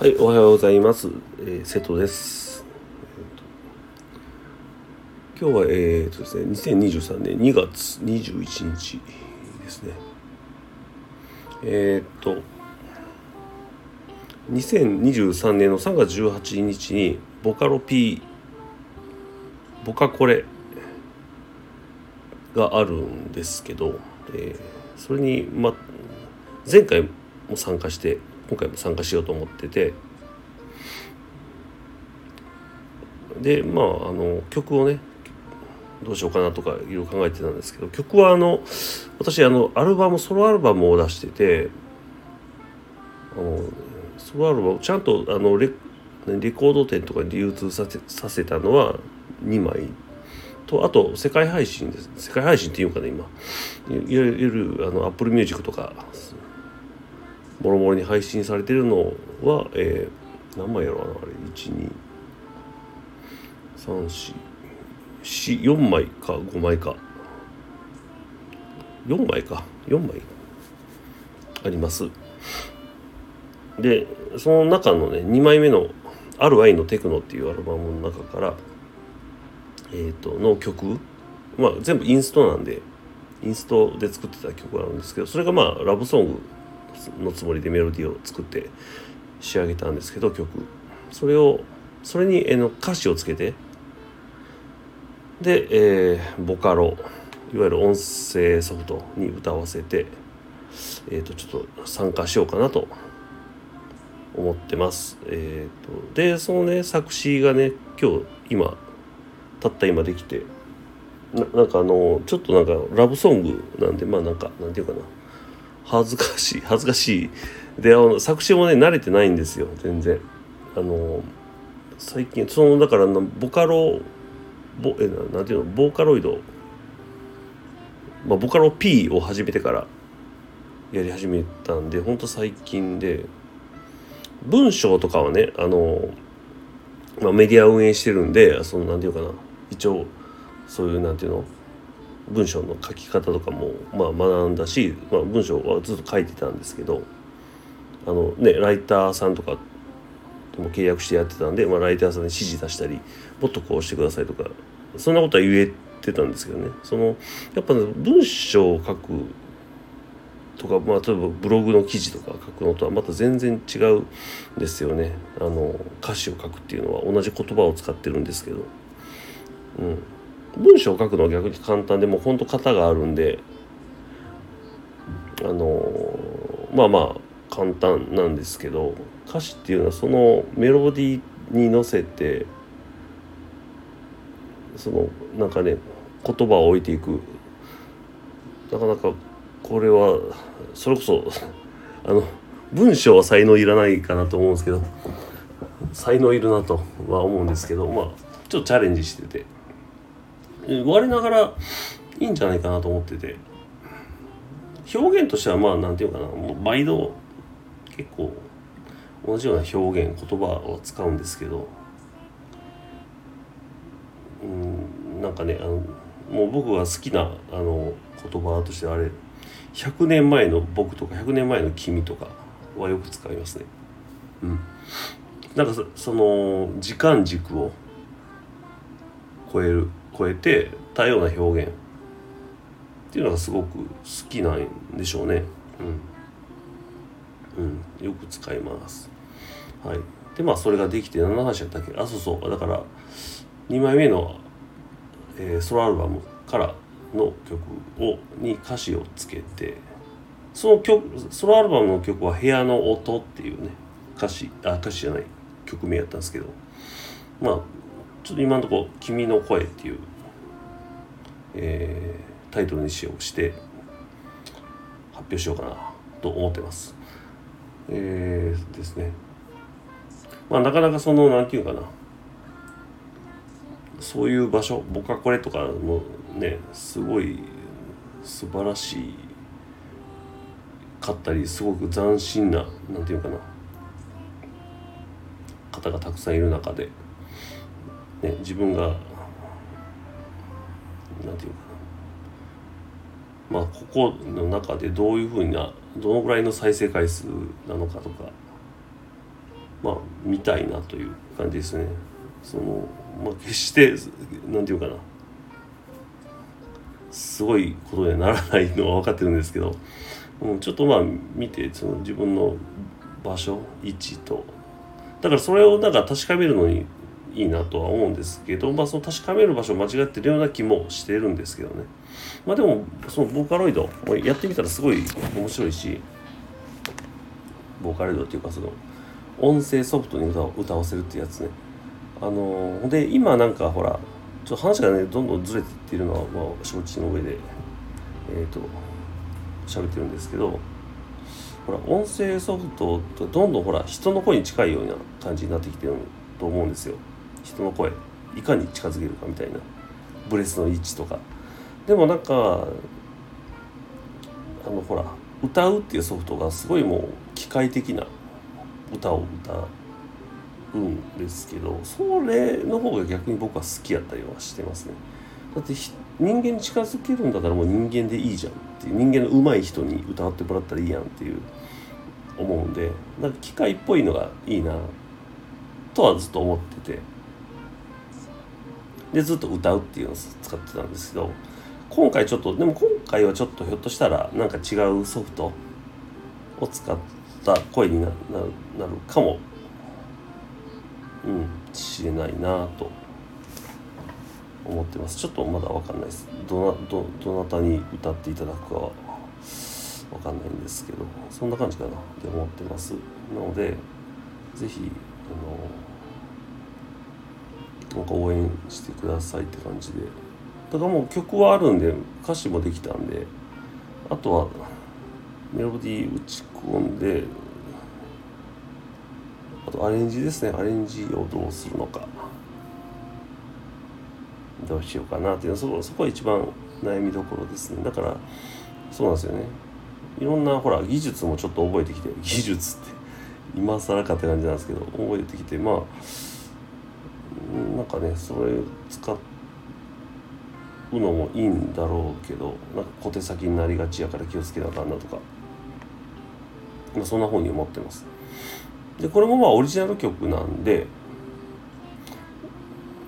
はい、おはようございます。えー、瀬戸です。今日は、えーとですね、2023年2月21日ですね。えー、と、2023年の3月18日に、ボカロ P、ボカコレがあるんですけど、えーそれに、ま、前回も参加して、今回も参加しようと思ってて。でまああの曲をねどうしようかなとかいろいろ考えてたんですけど曲はあの私あのアルバムソロアルバムを出しててあのソロアルバムちゃんとあのレレコード店とかに流通させさせたのは2枚。とあと世界配信です。世界配信っていうかね今。いわゆるあの Apple Music とかもろもろに配信されてるのは、えー、何枚やろうなあれ。12344枚か5枚か。4枚か。4枚あります。でその中のね2枚目の「ある愛のテクノ」っていうアルバムの中からえ、ー、との曲まあ全部インストなんでインストで作ってた曲があるんですけどそれがまあラブソングのつもりでメロディーを作って仕上げたんですけど曲。それをそれに、えの歌詞をつけて。で、えー、ボカロいわゆる音声ソフトに歌わせて、えー、とちょっと参加しようかなと思ってます。えー、とでそのね作詞がね今日今たった今できてななんかあのちょっとなんかラブソングなんでまあなんかなんていうかな。恥ずかしい 恥ずかしい。であの作詞もね慣れてないんですよ全然。あの最近そのだからボカロボえななんていうのボーカロイド、まあ、ボカロ P を始めてからやり始めたんでほんと最近で。文章とかはねあの、まあ、メディア運営してるんでそのなんていうかな。一応そういうなんていうの文章の書き方とかもまあ学んだし、まあ、文章はずっと書いてたんですけどあのねライターさんとかとも契約してやってたんで、まあ、ライターさんに指示出したりもっとこうしてくださいとかそんなことは言えてたんですけどね。そのやっぱ、ね、文章を書くとか、まあ、例えばブログの記事とか書くのとはまた全然違うんですよね。あの歌詞を書くっていうのは同じ言葉を使ってるんですけど。うん。文章を書くのは逆に簡単でもうほんと型があるんであのまあまあ簡単なんですけど歌詞っていうのはそのメロディーに乗せてそのなんかね言葉を置いていくなかなかこれはそれこそ あの文章は才能いらないかなと思うんですけど才能いるなとは思うんですけどまあちょっとチャレンジしてて。我ながらいいんじゃないかなと思ってて。表現としてはまあ何て言うかな。もう毎度結構同じような表現言葉を使うんですけど。うんなんかねあのもう僕が好きなあの言葉としてあれ100年前の僕とか100年前の君とかはよく使いますね。うん、なんかその時間軸を超える。超えて多様な表現。っていうのがすごく好きなんでしょうね。うん、うん、よく使います。はい。でまあそれができて何の話やったっけ？あそうそう。だから2枚目の、えー、ソロアルバムからの曲をに歌詞をつけてその曲ソロアルバムの曲は「部屋の音」っていうね歌詞あ歌詞じゃない。曲名やったんですけど。まあちょっと今のところ「君の声」っていう、えー、タイトルにしようして発表しようかなと思ってます。えー、ですね。まあなかなかその何て言うかなそういう場所僕はこれとかもねすごい素晴らしいかったりすごく斬新な何て言うかな方がたくさんいる中で。ね、自分がなんていうかな。まあここの中でどういうふうなどのぐらいの再生回数なのかとかまあ見たいなという感じですね。その、まあ、決して何て言うかな。すごいことにはならないのは分かってるんですけど、うん、ちょっとまあ見てその自分の場所位置と。だからそれをなんか確かめるのにいいなとは思うんですけど、まあ、その確かめる場所を間違ってるような気もしてるんですけどね。まあでもそのボーカロイドやってみたらすごい面白いしボーカロイドっていうかその音声ソフトに歌を歌わせるってやつね。あので今なんかほらちょっと話がねどんどんずれてっているのは、まあ、承知の上でえっ、ー、と喋ってるんですけどほら音声ソフトとどんどんほら人の声に近いような感じになってきてると思うんですよ。人の声いかに近づけるかみたいなブレスの位置とか。でもなんかあのほら歌うっていうソフトがすごいもう機械的な歌を歌うんですけどそれの方が逆に僕は好きやったりはしてますね。だって人間に近づけるんだったらもう人間でいいじゃんっていう人間の上手い人に歌ってもらったらいいやんっていう思うんでなんか機械っぽいのがいいなとはずっと思ってて。でずっと歌うっていうのを使ってたんですけど今回ちょっとでも今回はちょっとひょっとしたらなんか違うソフトを使った声になるかも。うんしれないなと思ってます。ちょっとまだ分かんないです。どなどどなたに歌っていただくかは分かんないんですけどそんな感じかなって思ってます。なので是非あのなんか応援してくださいって感じで。だからもう曲はあるんで歌詞もできたんであとはメロディー打ち込んであとアレンジですね。アレンジをどうするのか。どうしようかなっていうそこそこは一番悩みどころですね。だからそうなんですよね。いろんなほら技術もちょっと覚えてきて技術って今更かって感じなんですけど覚えてきてまあなんかねそれ使うのもいいんだろうけどなんか小手先になりがちやから気をつけなあかんなとか、まあ、そんなふうに思ってます。でこれもまあオリジナル曲なんで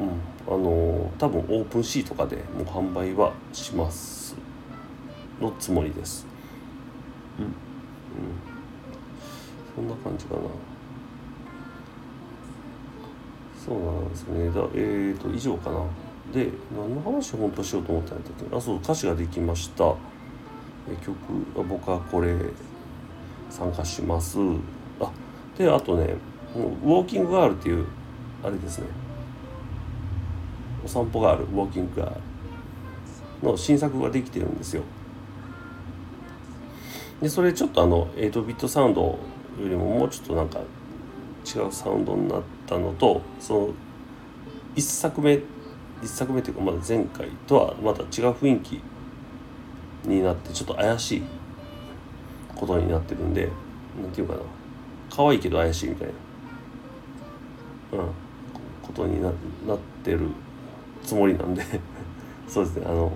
うんあのー、多分オープンシーとかでもう販売はしますのつもりです。うん、うん、そんな感じかなそうなんですね。だえっ、ー、と以上かな。で何の話を本当しようと思ったんだっけ？あそう歌詞ができました。え曲僕はこれ参加します。あであとねウォーキングガールっていうあれですね。お散歩ガールウォーキングガールの新作ができてるんですよ。でそれちょっとあの8ビットサウンドよりももうちょっとなんか違うサウンドになってたのとその1作目1作目というかまだ前回とはまた違う雰囲気になってちょっと怪しいことになってるんで何て言うかな。可愛いけど怪しいみたいな、うん、ことにななってるつもりなんで。そうですね。あの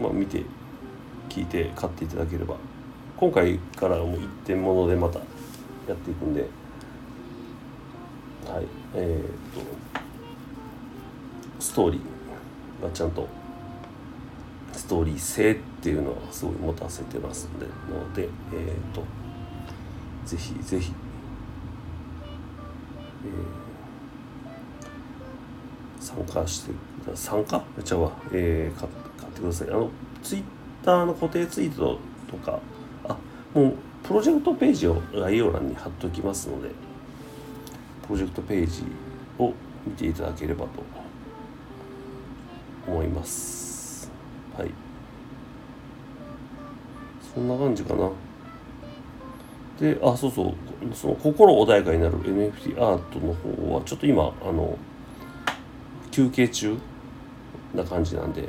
まあ見て聞いて買っていただければ。今回からもう一点物でまたやっていくんで。はいえー、っとストーリーがちゃんとストーリー性っていうのはすごい持たせてますのでのでえっ、とぜひぜひ、えー、参加して参加？めちゃうわ、えー、買買ってください。あのツイッターの固定ツイートとかあもうプロジェクトページを概要欄に貼っておきますのでプロジェクトページを見ていただければと思います。はい。そんな感じかな。であそうそう。その心穏やかになる NFT アートの方はちょっと今あの休憩中な感じなんで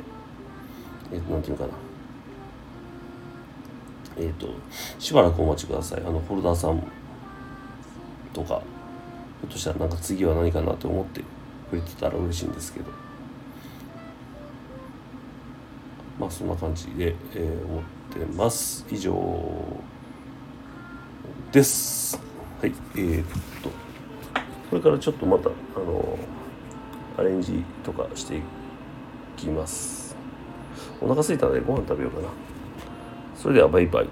えっ、となんていうかな。えっ、としばらくお待ちください。あのホルダーさんとかょっとしたらなんか次は何かなと思ってくれてたら嬉しいんですけど。まあそんな感じで、えー、思ってます。以上です。はいえー、っとこれからちょっとまたあのアレンジとかしていきます。お腹すいたのでご飯食べようかな。それではバイバイ。